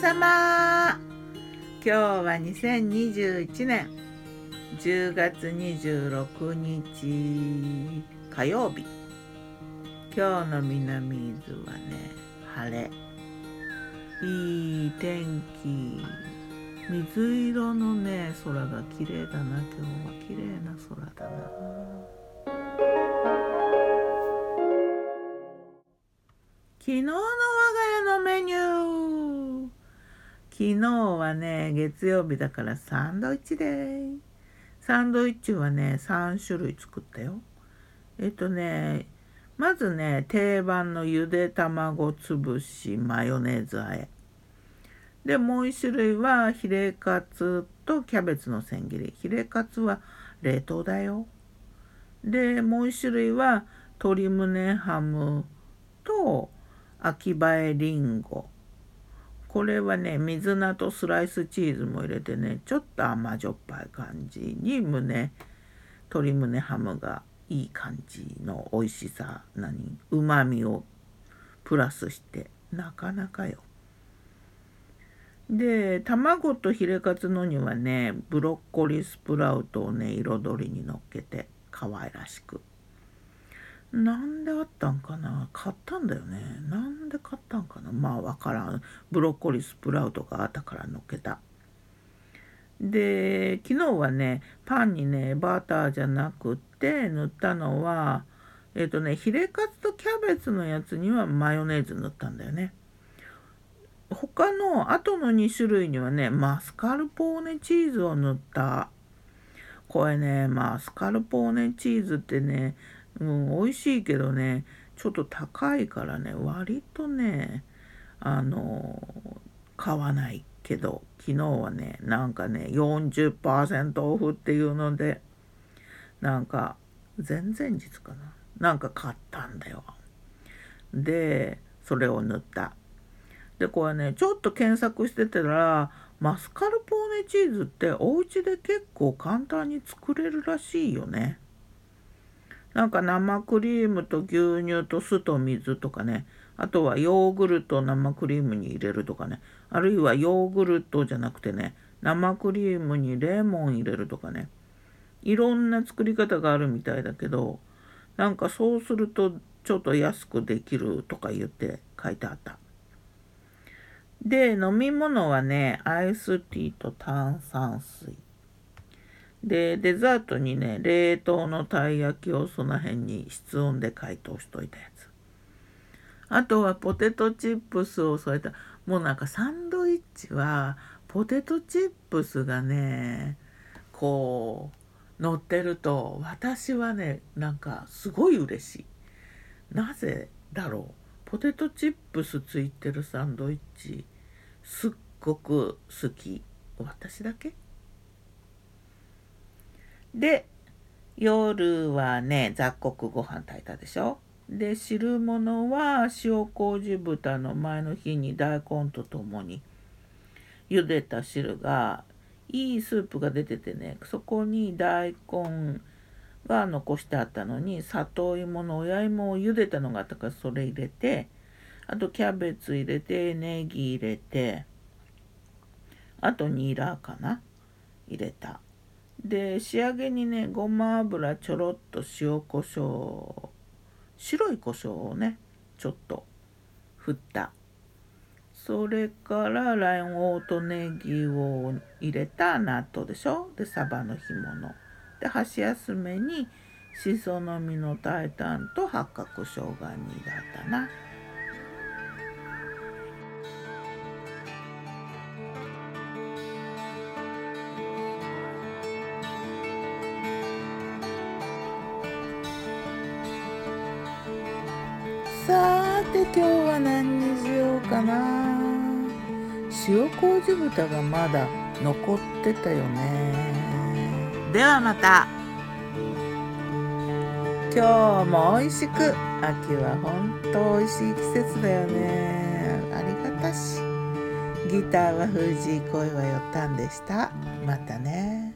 様。今日は2021年。10月26日火曜日。今日の南伊豆はね晴れ。いい天気。水色のね空が綺麗だな。今日は綺麗な空だな。昨日の我が家のメニュー昨日はね月曜日だからサンドイッチでサンドイッチはね3種類作ったよ。えっとねまずね定番のゆで卵つぶしマヨネーズあえ。でもう一種類はヒレカツとキャベツの千切り。ヒレカツは冷凍だよ。でもう一種類は鶏胸ハムと秋葉えりんごこれはね水菜とスライスチーズも入れてねちょっと甘じょっぱい感じに胸鶏胸ハムがいい感じの美味しさ何うまみをプラスしてなかなかよ。で卵とヒレカツのにはねブロッコリースプラウトをね彩りにのっけて可愛らしくなんであったんかな？買ったんだよね。なんで買ったんかな？まあわからん。ブロッコリースプラウトがあったからのっけた。で昨日はねパンにねバターじゃなくって塗ったのはえっ、とねヒレカツとキャベツのやつにはマヨネーズ塗ったんだよね。他の後の2種類にはねマスカルポーネチーズを塗った。これねマスカルポーネチーズってね、うん、美味しいけどねちょっと高いからね割とねあの買わないけど昨日はねなんかね40%オフっていうのでなんか前々日かな。なんか買ったんだよ。でそれを塗った。でこれねちょっと検索してたらマスカルポーネチーズってお家で結構簡単に作れるらしいよね。なんか生クリームと牛乳と酢と水とかねあとはヨーグルト生クリームに入れるとかねあるいはヨーグルトじゃなくてね生クリームにレモン入れるとかねいろんな作り方があるみたいだけどなんかそうするとちょっと安くできるとか言って書いてあった。で飲み物はねアイスティーと炭酸水。でデザートにね冷凍のたい焼きをその辺に室温で解凍しといたやつ。あとはポテトチップスを添えた。もうなんかサンドイッチはポテトチップスがねこう乗ってると私はねなんかすごい嬉しい。なぜだろう？ポテトチップスついてるサンドイッチすっごく好き。私だけ？で夜はね雑穀ご飯炊いたでしょ？で汁物は塩麹豚の前の日に大根とともに茹でた汁がいいスープが出ててねそこに大根が残してあったのに里芋の親芋を茹でたのがあったからそれ入れてあとキャベツ入れてネギ入れてあとニラかな？入れた。で仕上げにねごま油ちょろっと塩コショウ白い胡椒をねちょっと振った。それから卵黄とネギを入れた納豆でしょ？でサバの干物。で箸休めにしその実のタイタンと八角生姜煮だったな。さて今日は何にしようかな。塩麹豚がまだ残ってたよね。ではまた。今日も美味しく。秋はほんと美味しい季節だよね。ありがたし。ギターは藤井恋はよったんでした。またね